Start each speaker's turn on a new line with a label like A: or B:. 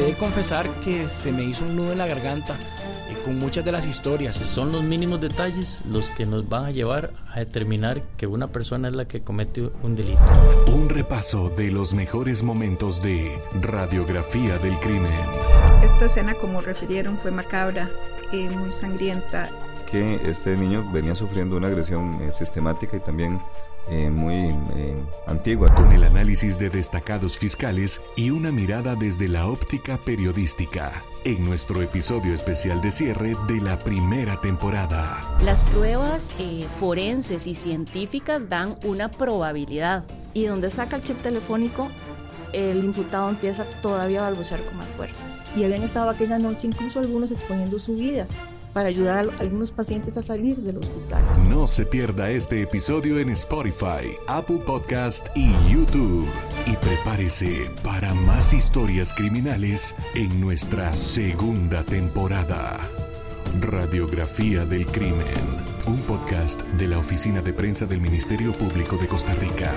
A: he de confesar que se me hizo un nudo en la garganta eh, con muchas de las historias.
B: Son los mínimos detalles los que nos van a llevar a determinar que una persona es la que comete un delito.
C: Un repaso de los mejores momentos de radiografía del crimen.
D: Esta escena, como refirieron, fue macabra, eh, muy sangrienta.
E: Que este niño venía sufriendo una agresión eh, sistemática y también eh, muy eh, antigua.
C: Con el análisis de destacados fiscales y una mirada desde la óptica periodística. En nuestro episodio especial de cierre de la primera temporada.
F: Las pruebas eh, forenses y científicas dan una probabilidad.
G: Y donde saca el chip telefónico, el imputado empieza todavía a balbucear con más fuerza.
H: Y habían estado aquella noche incluso algunos exponiendo su vida para ayudar a algunos pacientes a salir del hospital.
C: No se pierda este episodio en Spotify, Apple Podcast y YouTube. Y prepárese para más historias criminales en nuestra segunda temporada. Radiografía del Crimen, un podcast de la Oficina de Prensa del Ministerio Público de Costa Rica.